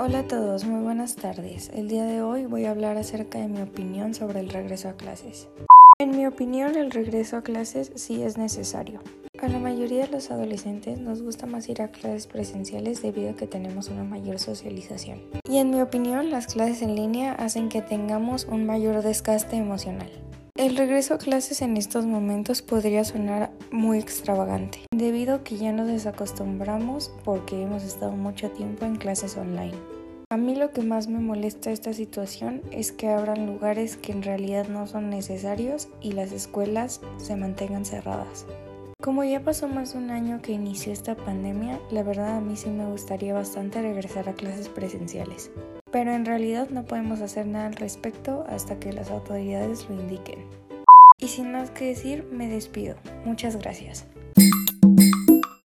Hola a todos, muy buenas tardes. El día de hoy voy a hablar acerca de mi opinión sobre el regreso a clases. En mi opinión, el regreso a clases sí es necesario. A la mayoría de los adolescentes nos gusta más ir a clases presenciales debido a que tenemos una mayor socialización. Y en mi opinión, las clases en línea hacen que tengamos un mayor desgaste emocional. El regreso a clases en estos momentos podría sonar muy extravagante, debido a que ya nos desacostumbramos porque hemos estado mucho tiempo en clases online. A mí lo que más me molesta esta situación es que abran lugares que en realidad no son necesarios y las escuelas se mantengan cerradas. Como ya pasó más de un año que inició esta pandemia, la verdad a mí sí me gustaría bastante regresar a clases presenciales. Pero en realidad no podemos hacer nada al respecto hasta que las autoridades lo indiquen. Y sin más que decir, me despido. Muchas gracias.